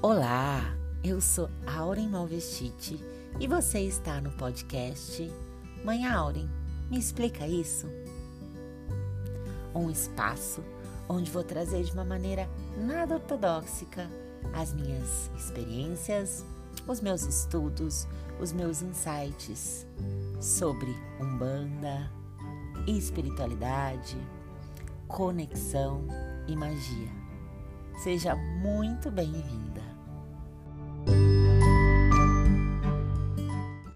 Olá, eu sou Auren Malvestite e você está no podcast Mãe Auren, me explica isso? Um espaço onde vou trazer de uma maneira nada ortodoxa as minhas experiências, os meus estudos, os meus insights sobre Umbanda, espiritualidade, conexão e magia. Seja muito bem-vinda.